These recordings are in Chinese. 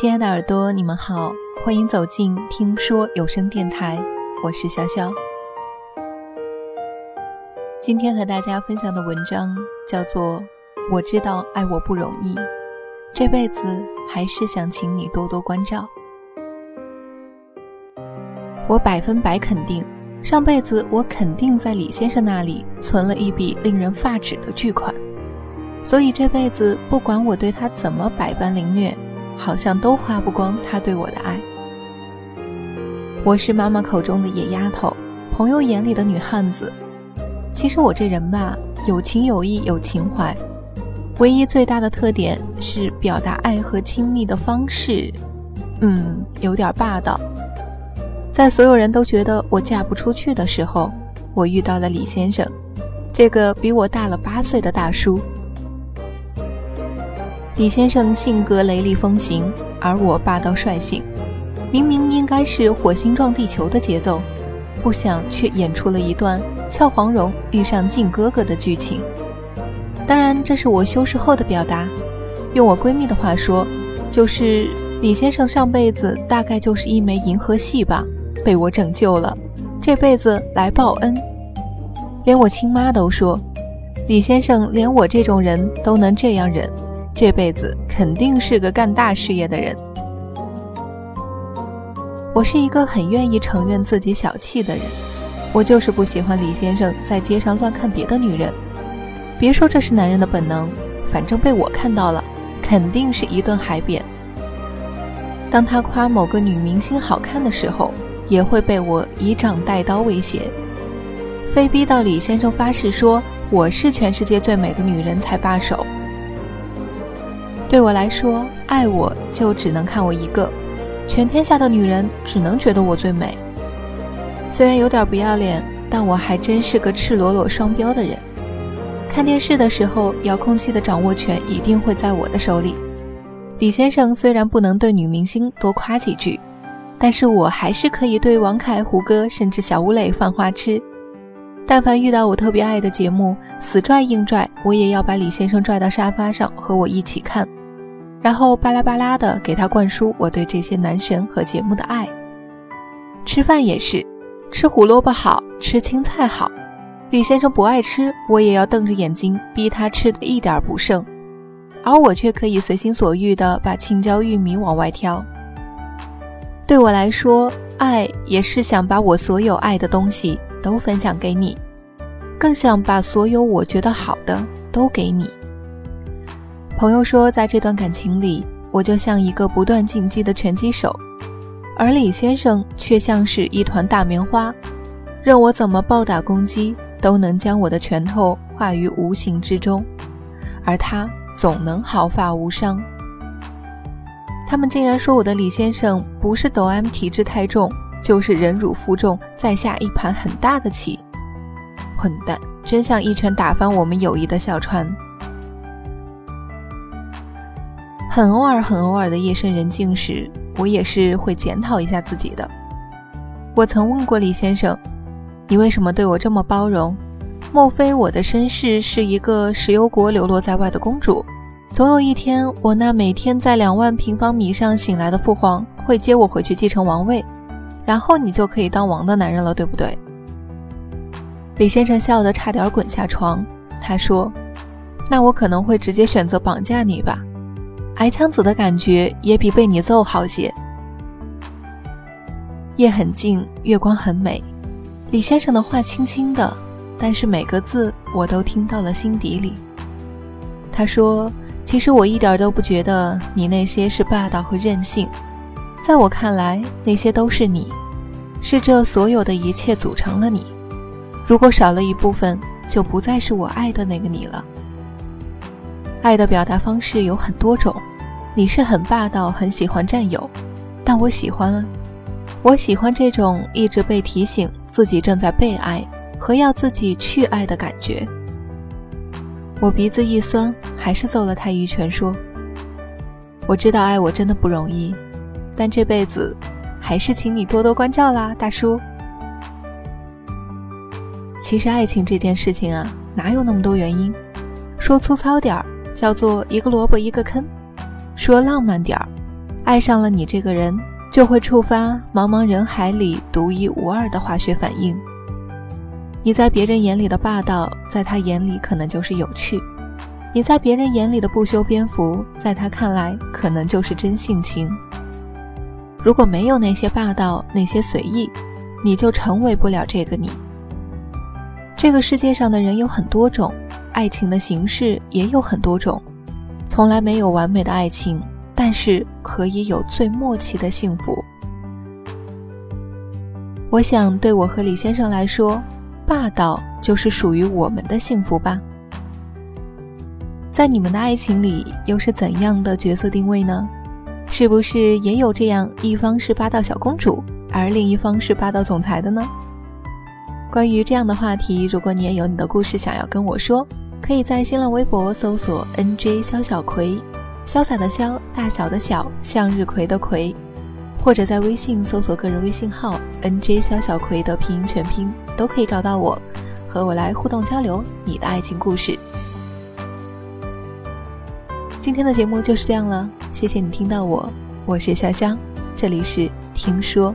亲爱的耳朵，你们好，欢迎走进听说有声电台，我是潇潇。今天和大家分享的文章叫做《我知道爱我不容易，这辈子还是想请你多多关照》。我百分百肯定，上辈子我肯定在李先生那里存了一笔令人发指的巨款，所以这辈子不管我对他怎么百般凌虐。好像都花不光他对我的爱。我是妈妈口中的野丫头，朋友眼里的女汉子。其实我这人吧，有情有义有情怀，唯一最大的特点是表达爱和亲密的方式，嗯，有点霸道。在所有人都觉得我嫁不出去的时候，我遇到了李先生，这个比我大了八岁的大叔。李先生性格雷厉风行，而我霸道率性。明明应该是火星撞地球的节奏，不想却演出了一段俏黄蓉遇上靖哥哥的剧情。当然，这是我修饰后的表达。用我闺蜜的话说，就是李先生上辈子大概就是一枚银河系吧，被我拯救了，这辈子来报恩。连我亲妈都说，李先生连我这种人都能这样忍。这辈子肯定是个干大事业的人。我是一个很愿意承认自己小气的人，我就是不喜欢李先生在街上乱看别的女人。别说这是男人的本能，反正被我看到了，肯定是一顿海扁。当他夸某个女明星好看的时候，也会被我以掌带刀威胁，非逼到李先生发誓说我是全世界最美的女人才罢手。对我来说，爱我就只能看我一个，全天下的女人只能觉得我最美。虽然有点不要脸，但我还真是个赤裸裸双标的人。看电视的时候，遥控器的掌握权一定会在我的手里。李先生虽然不能对女明星多夸几句，但是我还是可以对王凯、胡歌甚至小吴磊犯花痴。但凡遇到我特别爱的节目，死拽硬拽，我也要把李先生拽到沙发上和我一起看。然后巴拉巴拉的给他灌输我对这些男神和节目的爱。吃饭也是，吃胡萝卜好吃青菜好，李先生不爱吃，我也要瞪着眼睛逼他吃的一点不剩，而我却可以随心所欲的把青椒玉米往外挑。对我来说，爱也是想把我所有爱的东西都分享给你，更想把所有我觉得好的都给你。朋友说，在这段感情里，我就像一个不断进击的拳击手，而李先生却像是一团大棉花，任我怎么暴打攻击，都能将我的拳头化于无形之中，而他总能毫发无伤。他们竟然说我的李先生不是抖 M 体质太重，就是忍辱负重，在下一盘很大的棋。混蛋，真想一拳打翻我们友谊的小船。很偶尔、很偶尔的夜深人静时，我也是会检讨一下自己的。我曾问过李先生：“你为什么对我这么包容？莫非我的身世是一个石油国流落在外的公主？总有一天，我那每天在两万平方米上醒来的父皇会接我回去继承王位，然后你就可以当王的男人了，对不对？”李先生笑得差点滚下床。他说：“那我可能会直接选择绑架你吧。”挨枪子的感觉也比被你揍好些。夜很静，月光很美。李先生的话轻轻的，但是每个字我都听到了心底里。他说：“其实我一点都不觉得你那些是霸道和任性，在我看来，那些都是你，是这所有的一切组成了你。如果少了一部分，就不再是我爱的那个你了。”爱的表达方式有很多种。你是很霸道，很喜欢占有，但我喜欢啊，我喜欢这种一直被提醒自己正在被爱和要自己去爱的感觉。我鼻子一酸，还是揍了他一拳，说：“我知道爱我真的不容易，但这辈子还是请你多多关照啦，大叔。”其实爱情这件事情啊，哪有那么多原因？说粗糙点儿，叫做一个萝卜一个坑。说浪漫点儿，爱上了你这个人，就会触发茫茫人海里独一无二的化学反应。你在别人眼里的霸道，在他眼里可能就是有趣；你在别人眼里的不修边幅，在他看来可能就是真性情。如果没有那些霸道，那些随意，你就成为不了这个你。这个世界上的人有很多种，爱情的形式也有很多种，从来没有完美的爱情。但是可以有最默契的幸福。我想，对我和李先生来说，霸道就是属于我们的幸福吧。在你们的爱情里，又是怎样的角色定位呢？是不是也有这样一方是霸道小公主，而另一方是霸道总裁的呢？关于这样的话题，如果你也有你的故事想要跟我说，可以在新浪微博搜索 “nj 肖小葵”。潇洒的潇，大小的小，向日葵的葵，或者在微信搜索个人微信号 nj 肖小葵的拼音全拼，都可以找到我，和我来互动交流你的爱情故事。今天的节目就是这样了，谢谢你听到我，我是潇潇，这里是听说。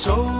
周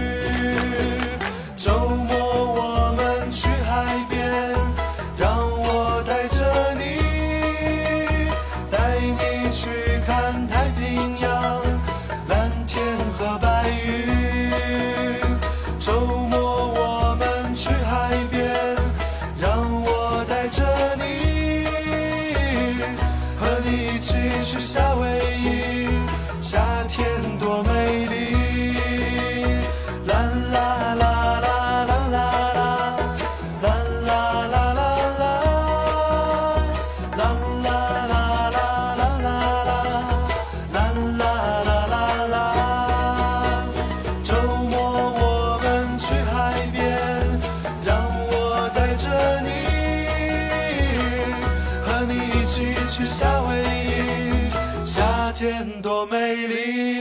一起去夏威夷，夏天多美丽。